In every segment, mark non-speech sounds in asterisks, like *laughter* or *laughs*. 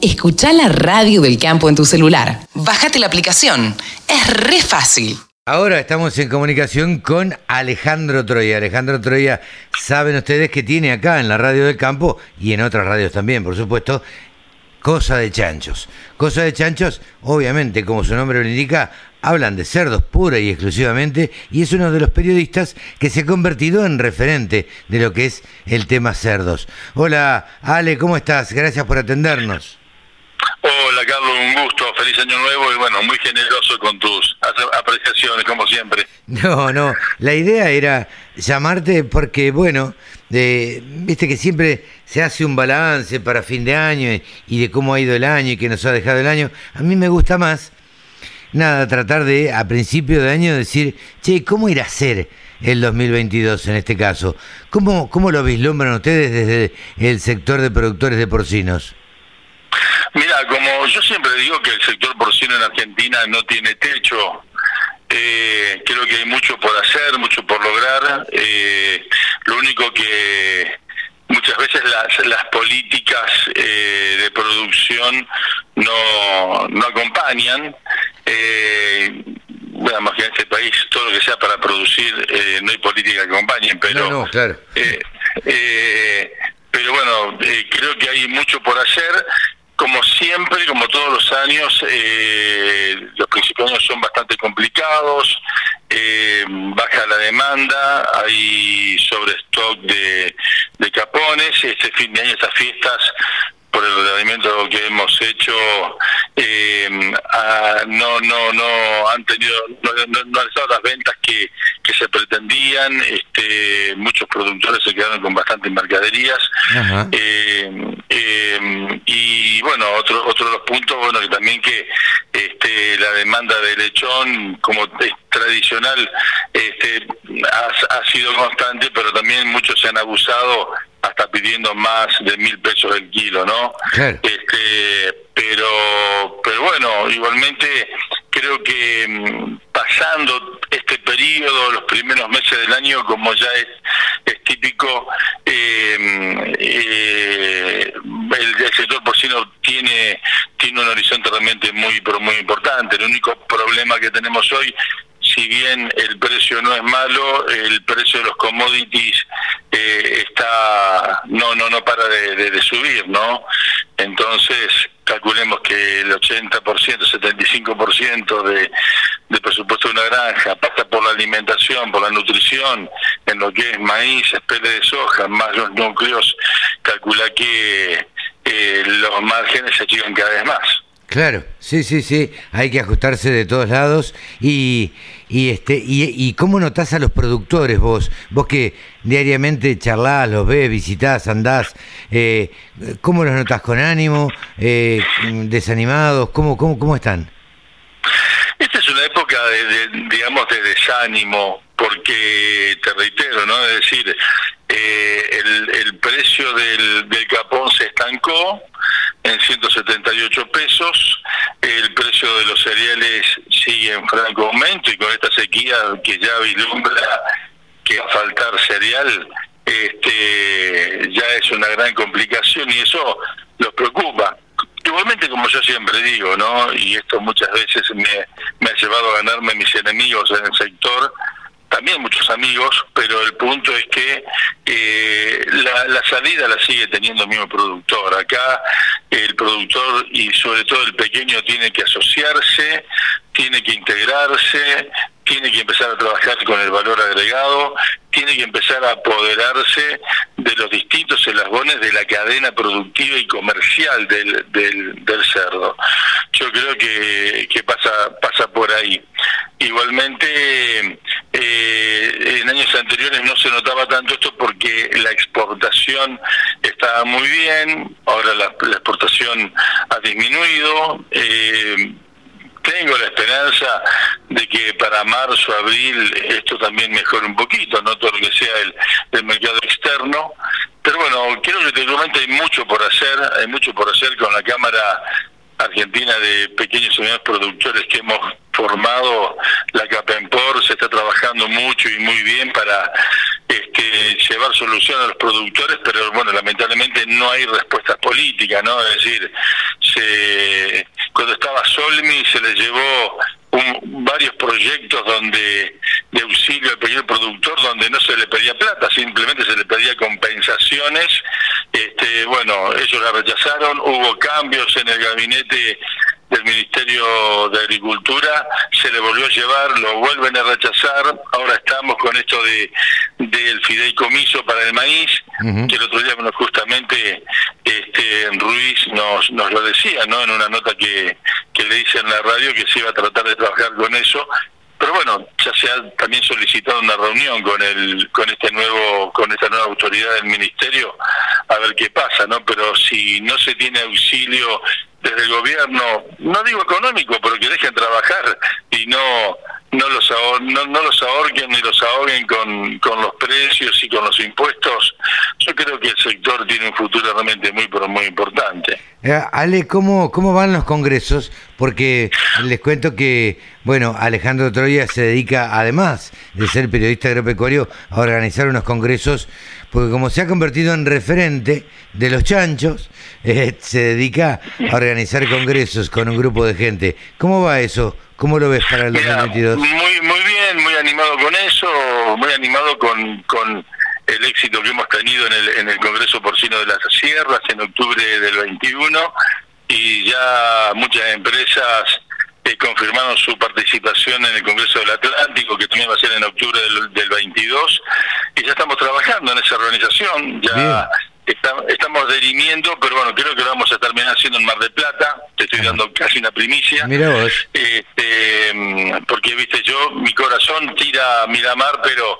Escucha la radio del campo en tu celular. Bájate la aplicación. Es re fácil. Ahora estamos en comunicación con Alejandro Troya. Alejandro Troya, saben ustedes que tiene acá en la radio del campo y en otras radios también, por supuesto, Cosa de Chanchos. Cosa de Chanchos, obviamente, como su nombre lo indica, hablan de cerdos pura y exclusivamente y es uno de los periodistas que se ha convertido en referente de lo que es el tema cerdos. Hola, Ale, ¿cómo estás? Gracias por atendernos. Hola Carlos, un gusto, feliz año nuevo y bueno, muy generoso con tus apreciaciones como siempre. No, no, la idea era llamarte porque bueno, viste que siempre se hace un balance para fin de año y de cómo ha ido el año y que nos ha dejado el año. A mí me gusta más, nada, tratar de a principio de año decir, che, ¿cómo irá a ser el 2022 en este caso? ¿Cómo, cómo lo vislumbran ustedes desde el sector de productores de porcinos? Mira, como yo siempre digo que el sector porcino en Argentina no tiene techo, eh, creo que hay mucho por hacer, mucho por lograr. Eh, lo único que muchas veces las, las políticas eh, de producción no, no acompañan. bueno, más que en este país todo lo que sea para producir no hay política que acompañen, pero no, claro. pero bueno, creo que hay mucho por hacer como siempre, como todos los años, eh, los principios son bastante complicados, eh, baja la demanda, hay sobrestock de, de capones, este fin de año, estas fiestas por el ordenamiento que hemos hecho eh, no no no han tenido no, no, han estado que, que se pretendían este muchos productores se quedaron con bastantes mercaderías. Eh, eh, y bueno otro otro de los puntos bueno que también que este la demanda de lechón como es tradicional este ha, ha sido constante pero también muchos se han abusado hasta pidiendo más de mil pesos el kilo, ¿no? Este, pero, pero bueno, igualmente creo que mm, pasando periodo, los primeros meses del año, como ya es, típico, eh, eh, el, sector porcino tiene tiene un horizonte realmente muy pero muy importante. El único problema que tenemos hoy si bien el precio no es malo, el precio de los commodities eh, está no no no para de, subir, ¿no? Entonces calculemos que el 80%, 75% de, de presupuesto de una granja pasa alimentación, por la nutrición, en lo que es maíz, espele de soja, más los núcleos, calcula que eh, los márgenes se achican cada vez más. Claro, sí, sí, sí, hay que ajustarse de todos lados y, y este y, y cómo notás a los productores vos, vos que diariamente charlás, los ves, visitás, andás, eh, ¿cómo los notás con ánimo, eh, desanimados, cómo, cómo, cómo están? Esta es una época de, digamos de desánimo, porque te reitero, ¿no? Es decir, eh, el, precio del, del capón se estancó en 178 pesos. El precio de los cereales sigue en franco aumento y con esta sequía que ya vislumbra que a faltar cereal, este, ya es una gran complicación y eso los preocupa. Igualmente, como yo siempre digo, ¿no? Y esto muchas veces me, me ha llevado a ganarme mis enemigos en el sector, también muchos amigos, pero el punto es que eh, la, la, salida la sigue teniendo el mismo productor. Acá el productor y sobre todo el pequeño tiene que asociarse, tiene que integrarse, tiene que empezar a trabajar con el valor agregado, tiene que empezar a apoderarse de los distintos eslabones de la cadena productiva y comercial del, del, cerdo. Yo creo que, que pasa, pasa por ahí. Igualmente, eh, en años anteriores no se notaba tanto esto porque la exportación estaba muy bien, ahora la, exportación ha disminuido. Eh, tengo la esperanza de que para marzo, abril esto también mejore un poquito, no todo lo que sea el, el mercado externo. Pero bueno, creo que realmente hay mucho por hacer, hay mucho por hacer con la Cámara argentina de pequeños y medianos productores que hemos formado, la CAPEMPOR se está trabajando mucho y muy bien para este, llevar solución a los productores, pero bueno, lamentablemente no hay respuestas políticas, ¿no? Es decir, se, cuando estaba Solmi se le llevó varios proyectos donde de auxilio al pequeño productor donde no se le pedía plata, simplemente se le pedía compensaciones. Este, bueno, ellos la rechazaron, hubo cambios en el gabinete del Ministerio de Agricultura, se le volvió a llevar, lo vuelven a rechazar, ahora estamos con esto de del fideicomiso para el maíz, que el otro día bueno, justamente este Ruiz nos, nos lo decía, ¿no? En una nota que, que le hice en la radio que se iba a tratar de trabajar con eso, pero bueno, ya se ha también solicitado una reunión con el con este nuevo con esta nueva autoridad del ministerio a ver qué pasa, ¿no? Pero si no se tiene auxilio desde el gobierno, no digo económico, pero que dejen trabajar y no no los no, no, los ahorquen ni los ahoguen con, con los precios y con los impuestos, yo creo que el sector tiene un futuro realmente muy pero muy importante. Eh, Ale, ¿cómo, ¿cómo van los congresos? Porque les cuento que, bueno, Alejandro Troya se dedica, además de ser periodista agropecuario, a organizar unos congresos, porque como se ha convertido en referente de los chanchos, *laughs* eh, se dedica a organizar congresos con un grupo de gente. ¿Cómo va eso? ¿Cómo lo ves para el 2022? Muy, muy bien, muy animado con eso, muy animado con, con el éxito que hemos tenido en el, en el Congreso Porcino de las Sierras en octubre del 21 y ya muchas empresas eh, confirmaron su participación en el Congreso del Atlántico, que también va a ser en octubre del, del 22, y ya estamos trabajando en esa organización, ya estamos dirimiendo, pero bueno, creo que lo vamos a terminar haciendo en Mar del Plata. Te estoy dando casi una primicia. Mira vos. Este, mm, porque, viste, yo, mi corazón tira a Miramar, pero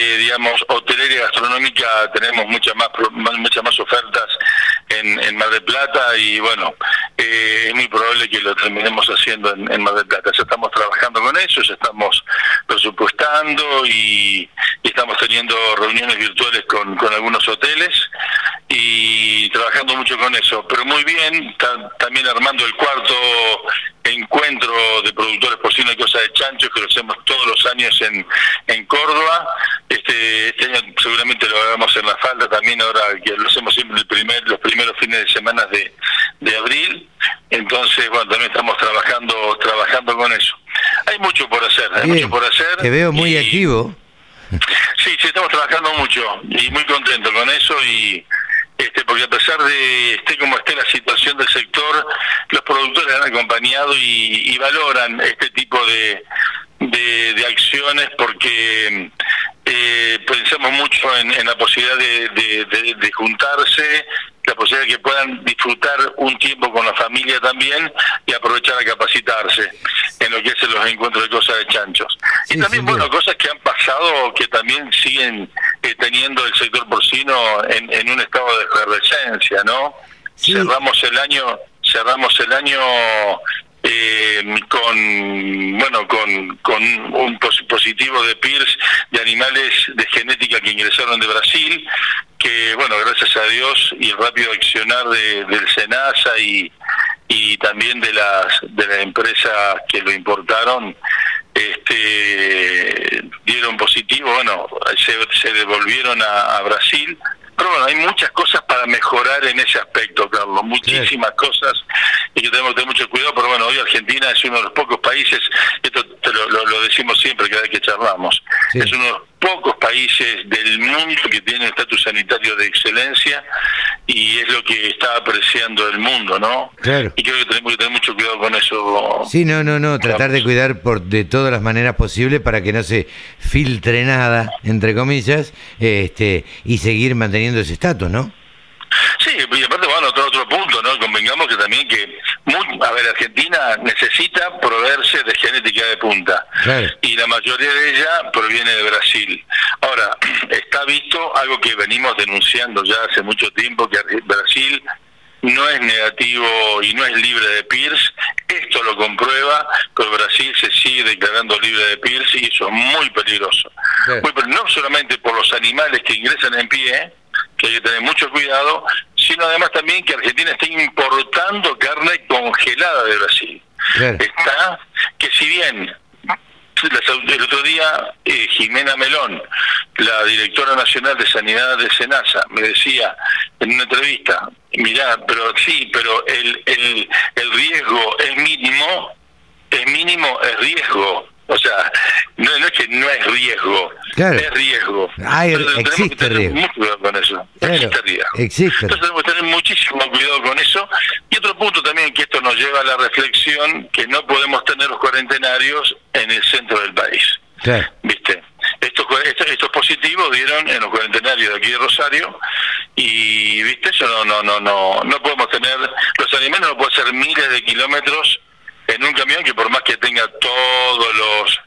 eh, digamos, hotelera y gastronómica tenemos muchas más, muchas más ofertas en, Mar del Plata y bueno, eh, es muy probable que lo terminemos haciendo en, Mar del Plata. Ya estamos trabajando con eso, ya estamos presupuestando y, estamos teniendo reuniones virtuales con, algunos hoteles y trabajando mucho con eso. Pero muy bien, también armando el cuarto encuentro de productores porcinos y cosas de chanchos que lo hacemos todos los años en Córdoba. Este, este año seguramente lo hagamos en la falda también ahora que lo hacemos siempre el primer, los primeros fines de de, abril. Entonces, bueno, también estamos trabajando trabajando con eso. Hay mucho por hacer, hay mucho por hacer. Te veo muy activo. Sí, sí, estamos trabajando mucho y muy contento con eso y este porque a pesar de esté como esté la situación del sector, los productores han acompañado y, valoran este tipo de, de, acciones porque eh, pensamos mucho en, la posibilidad de, de juntarse la posibilidad de que puedan disfrutar un tiempo con la familia también y aprovechar a capacitarse en lo que es los encuentros de cosas de chanchos. y también, bueno, cosas que han pasado que también siguen eh, teniendo el sector porcino en, en un estado de efervescencia, ¿no? Cerramos el año cerramos el año eh, con bueno con, con un positivo de PIRS de animales de genética que ingresaron de Brasil que bueno gracias a Dios y el rápido accionar de, del Senasa y, y también de las de las empresas que lo importaron este dieron positivo bueno se, se devolvieron a Brasil. Pero bueno, hay muchas cosas para mejorar en ese aspecto, Carlos, muchísimas cosas y que tenemos que tener mucho cuidado, pero bueno, hoy Argentina es uno de los pocos países, esto te lo, decimos siempre cada vez que charlamos, es uno de los pocos países del mundo que tienen estatus sanitario de excelencia y es lo que está apreciando el mundo, ¿no? Claro. Y creo que tenemos que tener mucho cuidado con eso. Sí, no, no, no, tratar de cuidar por de todas las maneras posibles para que no se filtre nada, entre comillas, este y seguir manteniendo ese estatus, ¿no? Sí, y aparte, bueno, otro, otro punto, ¿no? Convengamos que también que, a ver, Argentina necesita proveerse de genética de punta. Y la mayoría de ella proviene de Brasil. Ahora, *clears throat* está visto algo que venimos denunciando ya hace mucho tiempo, que Brasil no es negativo y no es libre de PIRS. Esto lo comprueba, pero Brasil se sigue declarando libre de PIRS y eso es muy peligroso. Muy, pero no solamente por los animales que ingresan en pie, que hay que tener mucho cuidado, sino además también que Argentina está importando carne congelada de Brasil. Está que si bien el otro día eh, Jimena Melón, la directora nacional de sanidad de Senasa, me decía en una entrevista, mirá, pero sí, pero el, el, el riesgo es mínimo, es mínimo, es riesgo. O sea, no, es que riesgo, es riesgo. Hay, existe riesgo. Mucho cuidado con eso. existe riesgo. Entonces tenemos que tener muchísimo cuidado con eso. Y otro punto también que esto nos lleva a la reflexión, que no podemos tener los cuarentenarios en el centro del país. ¿Viste? Estos, estos, positivos dieron en los cuarentenarios de aquí de Rosario y viste eso no no no no no podemos tener los animales no pueden ser miles de kilómetros en un camión que por más que tenga todos los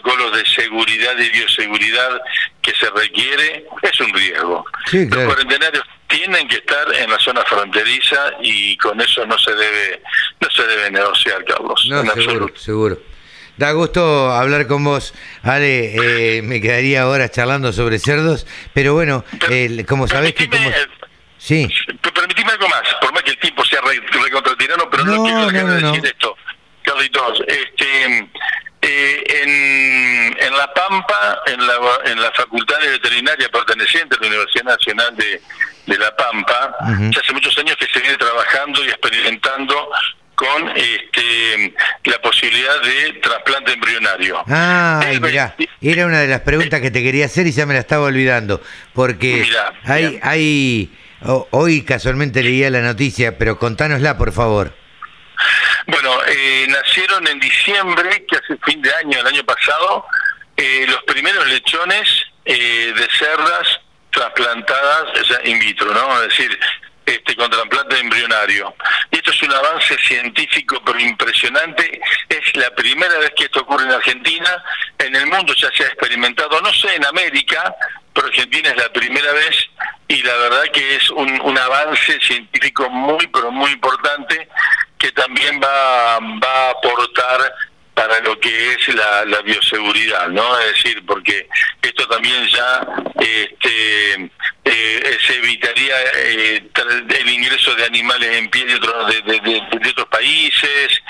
protocolos de seguridad y bioseguridad que se requiere, es un riesgo. Los cuarentenarios tienen que estar en la zona fronteriza y con eso no se debe no se debe negociar, Carlos. No, seguro, seguro. Da gusto hablar con vos, Ale. Eh, me quedaría horas charlando sobre cerdos, pero bueno, como sabés que como... Sí. Permitime algo más, por más que el tiempo sea recontratirano, pero no, quiero decir esto. Carlitos, este, eh, en, en La Pampa, en la, en la Facultad de Veterinaria perteneciente a la Universidad Nacional de, de La Pampa, ya hace muchos años que se viene trabajando y experimentando con este, la posibilidad de trasplante embrionario. Ah, mira, era una de las preguntas que te quería hacer y ya me la estaba olvidando, porque hay, hay, hoy casualmente leía la noticia, pero contánosla, por favor. Bueno, eh, nacieron en diciembre, que hace fin de año, el año pasado, eh, los primeros lechones eh, de cerdas trasplantadas in vitro, ¿no? Es decir, este, con trasplante embrionario. Y esto es un avance científico pero impresionante. Es la primera vez que esto ocurre en Argentina. En el mundo ya se ha experimentado, no sé, en América, pero Argentina es la primera vez y la verdad que es un, un avance científico muy, pero muy importante que también va, va a aportar para lo que es la, la, bioseguridad, ¿no? Es decir, porque esto también ya este, eh, se evitaría eh, el ingreso de animales en pie de, otros de, de, otros países.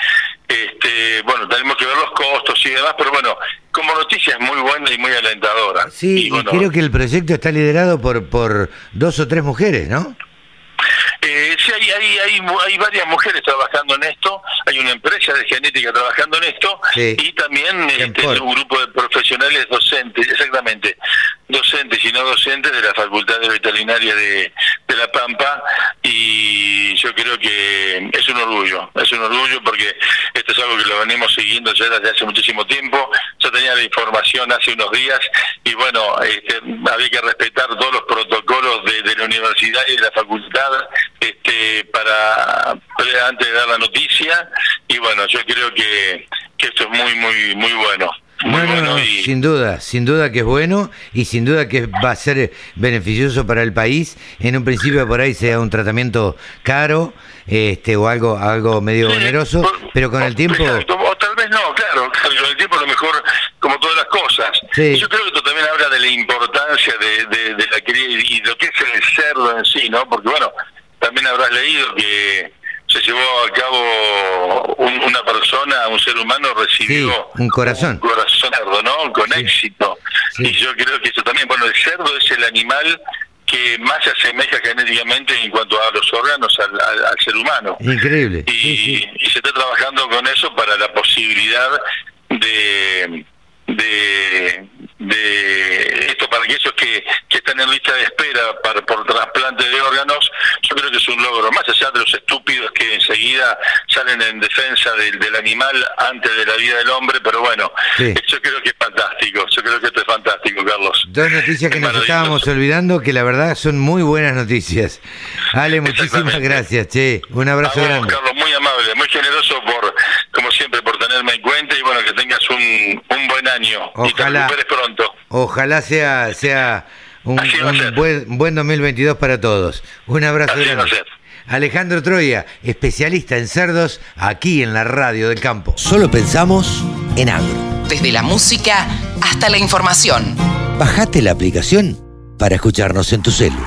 Este, bueno, tenemos que ver los costos y demás, pero bueno, como noticia es muy buena y muy alentadora. Sí, y, creo que el proyecto está liderado por, por dos o tres mujeres, ¿no? Eh, sí, hay, hay, varias mujeres trabajando en esto, hay una empresa de genética trabajando en esto y también este, un grupo de profesionales docentes, exactamente, docentes y no docentes de la Facultad de Veterinaria de, de La Pampa y yo creo que es un orgullo, es un orgullo porque esto es algo que lo venimos siguiendo ya desde hace muchísimo tiempo, yo tenía la información hace unos días y bueno, este, había que respetar todos los protocolos de, de la universidad y de la facultad este, para antes de dar la noticia y bueno, yo creo que, que esto es muy, muy, muy bueno. Muy bueno sin duda, sin duda que es bueno y sin duda que va a ser beneficioso para el país. En un principio por ahí sea un tratamiento caro este o algo algo medio oneroso, pero con el tiempo... O tal vez no, claro, con el tiempo a lo mejor como todas las cosas. Yo creo que esto también habla de la importancia de, de, de la cría y lo que es el cerdo en sí, ¿no? Porque bueno, también habrás leído que se llevó a cabo una persona, un ser humano recibió un corazón, un corazón cerdo, ¿no? Con éxito. Y yo creo que eso también, bueno, el cerdo es el animal que más se asemeja genéticamente en cuanto a los órganos al, ser humano. Increíble. Y, y, se está trabajando con eso para la posibilidad de, de de esto para aquellos que, que están en lista de espera para, por trasplante de órganos, yo creo que es un logro, más allá de los estúpidos que enseguida salen en defensa del, del animal antes de la vida del hombre, pero bueno, yo creo que es fantástico, yo creo que esto es fantástico, Carlos. Dos noticias que nos estábamos olvidando, que la verdad son muy buenas noticias. Ale, *laughs* muchísimas gracias, che, un abrazo grande. Carlos, muy amable, muy generoso por, como siempre, por tenerme en cuenta y bueno, que tengas un, un buen año y te recuperes pronto. Ojalá sea, sea un, buen, buen 2022 para todos. Un abrazo grande. Alejandro Troya, especialista en cerdos, aquí en la radio del campo. Solo pensamos en agro. Desde la música hasta la información. Bajate la aplicación para escucharnos en tu celu.